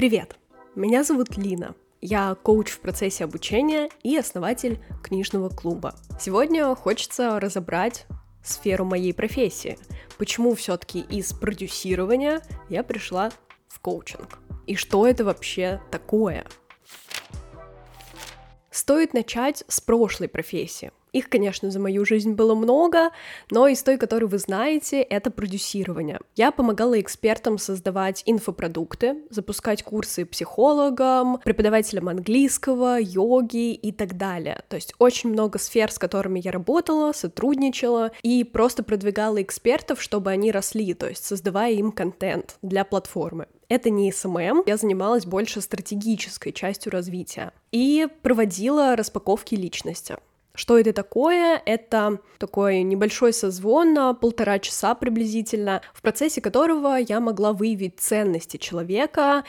Привет! Меня зовут Лина. Я коуч в процессе обучения и основатель книжного клуба. Сегодня хочется разобрать сферу моей профессии. Почему все-таки из продюсирования я пришла в коучинг? И что это вообще такое? Стоит начать с прошлой профессии. Их, конечно, за мою жизнь было много, но из той, которую вы знаете, это продюсирование. Я помогала экспертам создавать инфопродукты, запускать курсы психологам, преподавателям английского, йоги и так далее. То есть очень много сфер, с которыми я работала, сотрудничала и просто продвигала экспертов, чтобы они росли, то есть создавая им контент для платформы. Это не SMM, я занималась больше стратегической частью развития и проводила распаковки личности. Что это такое? Это такой небольшой созвон на полтора часа приблизительно, в процессе которого я могла выявить ценности человека,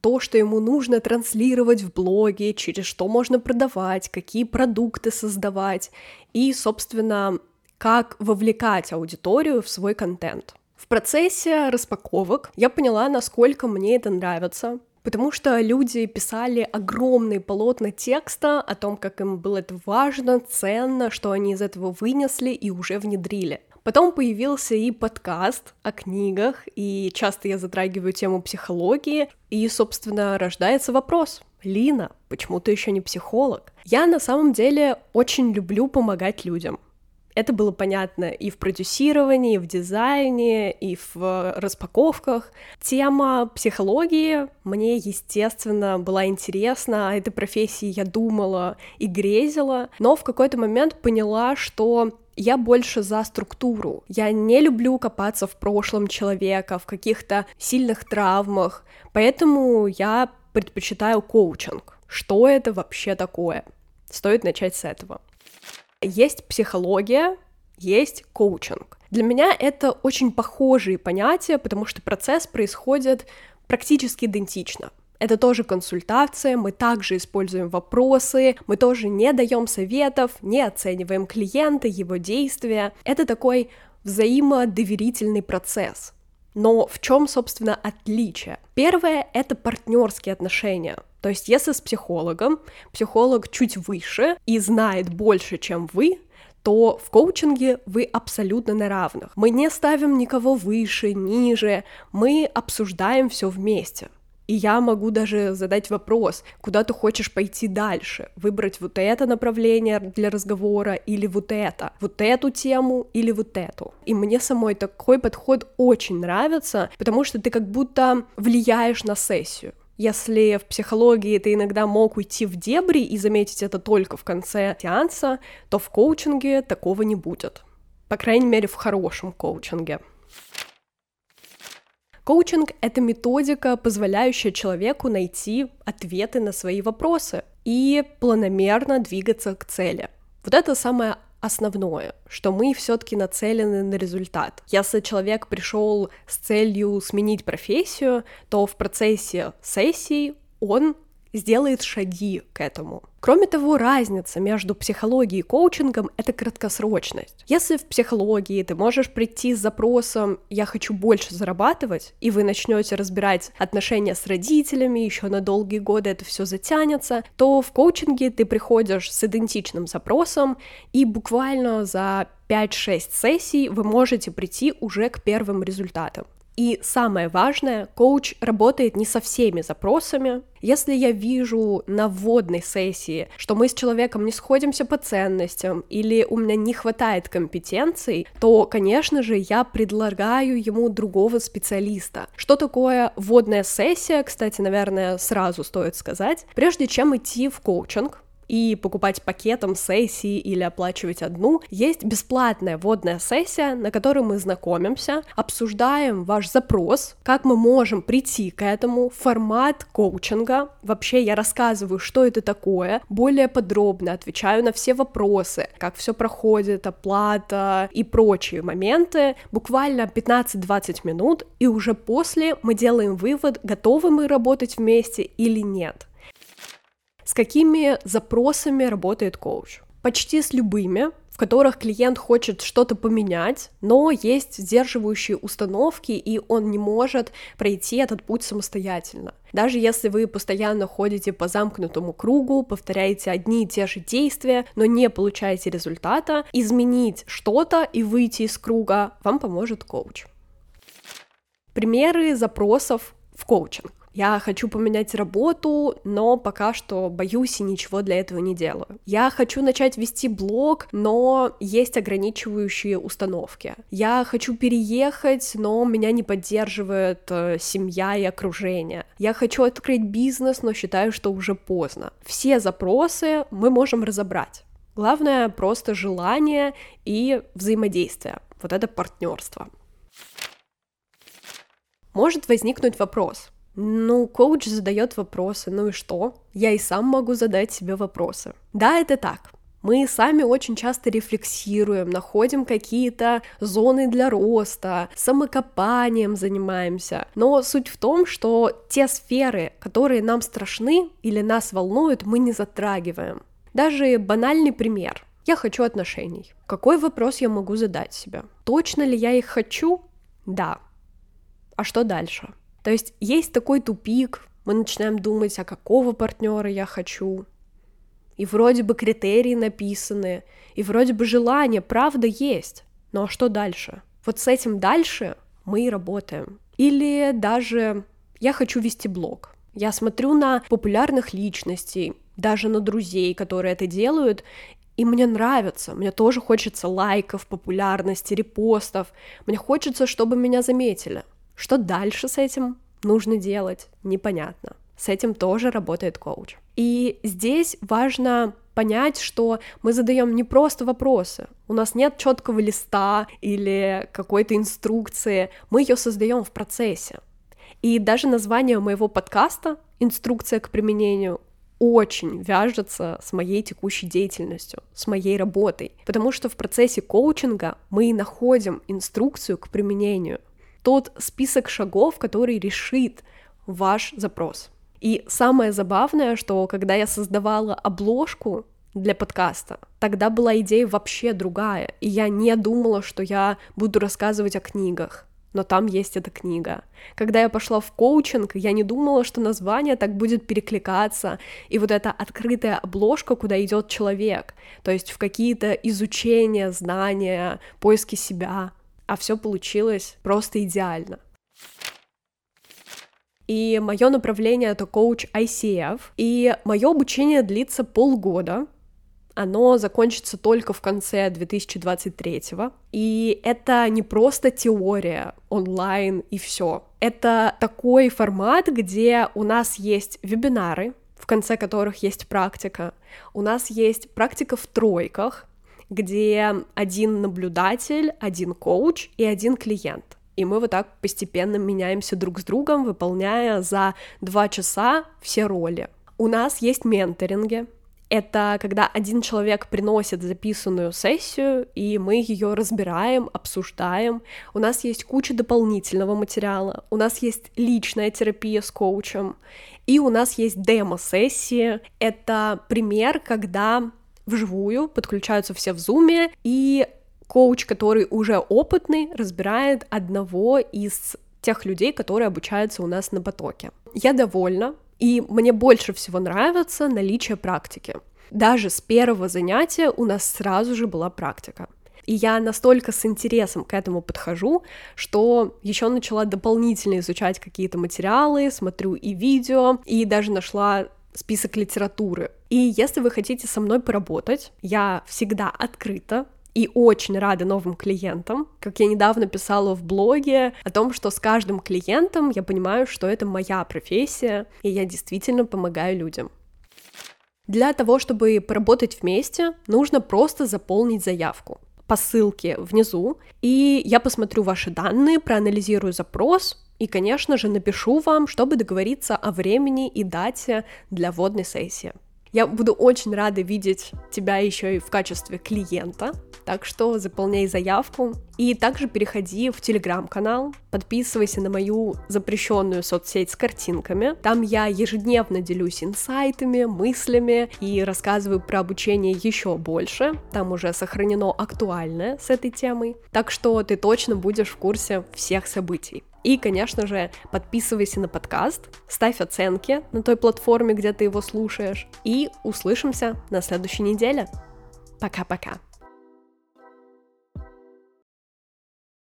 то, что ему нужно транслировать в блоге, через что можно продавать, какие продукты создавать и, собственно, как вовлекать аудиторию в свой контент. В процессе распаковок я поняла, насколько мне это нравится, потому что люди писали огромные полотна текста о том, как им было это важно, ценно, что они из этого вынесли и уже внедрили. Потом появился и подкаст о книгах, и часто я затрагиваю тему психологии, и, собственно, рождается вопрос. Лина, почему ты еще не психолог? Я на самом деле очень люблю помогать людям. Это было понятно и в продюсировании, и в дизайне, и в распаковках. Тема психологии мне, естественно, была интересна, о этой профессии я думала и грезила, но в какой-то момент поняла, что я больше за структуру. Я не люблю копаться в прошлом человека, в каких-то сильных травмах, поэтому я предпочитаю коучинг. Что это вообще такое? Стоит начать с этого. Есть психология, есть коучинг. Для меня это очень похожие понятия, потому что процесс происходит практически идентично. Это тоже консультация, мы также используем вопросы, мы тоже не даем советов, не оцениваем клиента, его действия. Это такой взаимодоверительный процесс. Но в чем, собственно, отличие? Первое — это партнерские отношения. То есть, если с психологом, психолог чуть выше и знает больше, чем вы, то в коучинге вы абсолютно на равных. Мы не ставим никого выше, ниже, мы обсуждаем все вместе. И я могу даже задать вопрос, куда ты хочешь пойти дальше, выбрать вот это направление для разговора или вот это, вот эту тему или вот эту. И мне самой такой подход очень нравится, потому что ты как будто влияешь на сессию. Если в психологии ты иногда мог уйти в дебри и заметить это только в конце сеанса, то в коучинге такого не будет. По крайней мере, в хорошем коучинге. Коучинг — это методика, позволяющая человеку найти ответы на свои вопросы и планомерно двигаться к цели. Вот это самое основное, что мы все-таки нацелены на результат. Если человек пришел с целью сменить профессию, то в процессе сессии он сделает шаги к этому. Кроме того, разница между психологией и коучингом — это краткосрочность. Если в психологии ты можешь прийти с запросом «я хочу больше зарабатывать», и вы начнете разбирать отношения с родителями, еще на долгие годы это все затянется, то в коучинге ты приходишь с идентичным запросом, и буквально за 5-6 сессий вы можете прийти уже к первым результатам. И самое важное, коуч работает не со всеми запросами. Если я вижу на вводной сессии, что мы с человеком не сходимся по ценностям или у меня не хватает компетенций, то, конечно же, я предлагаю ему другого специалиста. Что такое вводная сессия, кстати, наверное, сразу стоит сказать. Прежде чем идти в коучинг, и покупать пакетом сессии или оплачивать одну, есть бесплатная вводная сессия, на которой мы знакомимся, обсуждаем ваш запрос, как мы можем прийти к этому, формат коучинга. Вообще я рассказываю, что это такое, более подробно отвечаю на все вопросы, как все проходит, оплата и прочие моменты. Буквально 15-20 минут, и уже после мы делаем вывод, готовы мы работать вместе или нет. С какими запросами работает коуч? Почти с любыми, в которых клиент хочет что-то поменять, но есть сдерживающие установки, и он не может пройти этот путь самостоятельно. Даже если вы постоянно ходите по замкнутому кругу, повторяете одни и те же действия, но не получаете результата, изменить что-то и выйти из круга вам поможет коуч. Примеры запросов в коучинг. Я хочу поменять работу, но пока что боюсь и ничего для этого не делаю. Я хочу начать вести блог, но есть ограничивающие установки. Я хочу переехать, но меня не поддерживает э, семья и окружение. Я хочу открыть бизнес, но считаю, что уже поздно. Все запросы мы можем разобрать. Главное просто желание и взаимодействие. Вот это партнерство. Может возникнуть вопрос, ну, коуч задает вопросы, ну и что? Я и сам могу задать себе вопросы. Да, это так. Мы сами очень часто рефлексируем, находим какие-то зоны для роста, самокопанием занимаемся. Но суть в том, что те сферы, которые нам страшны или нас волнуют, мы не затрагиваем. Даже банальный пример. Я хочу отношений. Какой вопрос я могу задать себе? Точно ли я их хочу? Да. А что дальше? То есть есть такой тупик, мы начинаем думать, а какого партнера я хочу. И вроде бы критерии написаны, и вроде бы желание, правда, есть. Но а что дальше? Вот с этим дальше мы и работаем. Или даже я хочу вести блог. Я смотрю на популярных личностей, даже на друзей, которые это делают, и мне нравится, мне тоже хочется лайков, популярности, репостов, мне хочется, чтобы меня заметили. Что дальше с этим нужно делать, непонятно. С этим тоже работает коуч. И здесь важно понять, что мы задаем не просто вопросы. У нас нет четкого листа или какой-то инструкции. Мы ее создаем в процессе. И даже название моего подкаста «Инструкция к применению» очень вяжется с моей текущей деятельностью, с моей работой, потому что в процессе коучинга мы и находим инструкцию к применению — тот список шагов, который решит ваш запрос. И самое забавное, что когда я создавала обложку для подкаста, тогда была идея вообще другая, и я не думала, что я буду рассказывать о книгах но там есть эта книга. Когда я пошла в коучинг, я не думала, что название так будет перекликаться, и вот эта открытая обложка, куда идет человек, то есть в какие-то изучения, знания, поиски себя а все получилось просто идеально. И мое направление это коуч ICF, и мое обучение длится полгода, оно закончится только в конце 2023 и это не просто теория онлайн и все. Это такой формат, где у нас есть вебинары, в конце которых есть практика. У нас есть практика в тройках, где один наблюдатель, один коуч и один клиент. И мы вот так постепенно меняемся друг с другом, выполняя за два часа все роли. У нас есть менторинги. Это когда один человек приносит записанную сессию, и мы ее разбираем, обсуждаем. У нас есть куча дополнительного материала. У нас есть личная терапия с коучем. И у нас есть демо-сессии. Это пример, когда вживую, подключаются все в зуме, и коуч, который уже опытный, разбирает одного из тех людей, которые обучаются у нас на потоке. Я довольна, и мне больше всего нравится наличие практики. Даже с первого занятия у нас сразу же была практика. И я настолько с интересом к этому подхожу, что еще начала дополнительно изучать какие-то материалы, смотрю и видео, и даже нашла список литературы. И если вы хотите со мной поработать, я всегда открыта и очень рада новым клиентам. Как я недавно писала в блоге о том, что с каждым клиентом я понимаю, что это моя профессия, и я действительно помогаю людям. Для того, чтобы поработать вместе, нужно просто заполнить заявку по ссылке внизу, и я посмотрю ваши данные, проанализирую запрос, и, конечно же, напишу вам, чтобы договориться о времени и дате для водной сессии. Я буду очень рада видеть тебя еще и в качестве клиента, так что заполняй заявку. И также переходи в телеграм-канал, подписывайся на мою запрещенную соцсеть с картинками. Там я ежедневно делюсь инсайтами, мыслями и рассказываю про обучение еще больше. Там уже сохранено актуальное с этой темой. Так что ты точно будешь в курсе всех событий. И, конечно же, подписывайся на подкаст, ставь оценки на той платформе, где ты его слушаешь, и услышимся на следующей неделе. Пока-пока.